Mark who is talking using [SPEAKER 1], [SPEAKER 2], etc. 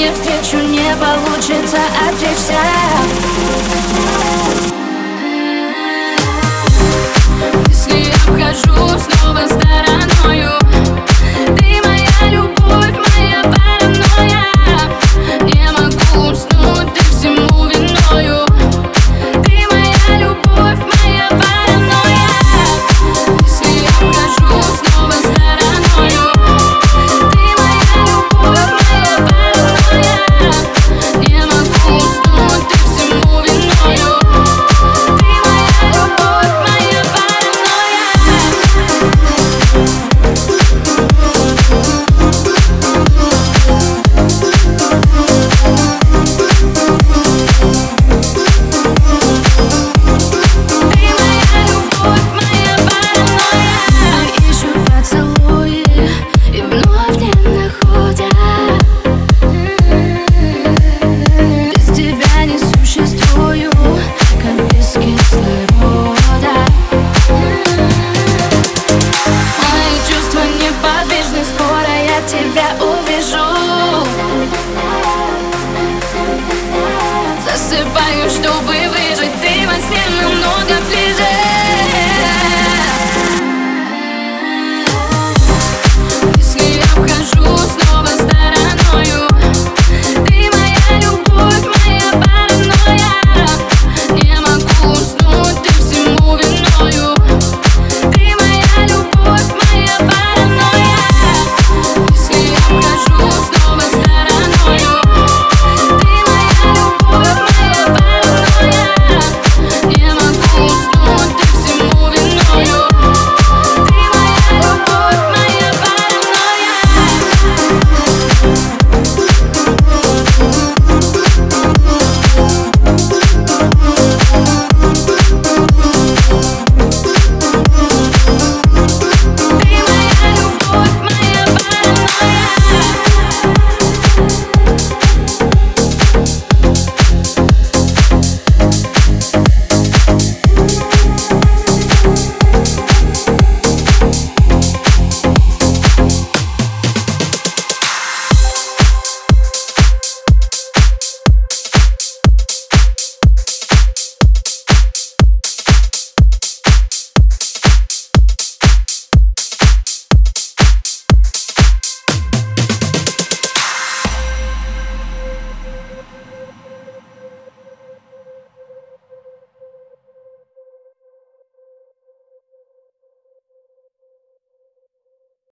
[SPEAKER 1] мне встречу не получится отвлечься. Если я вхожу снова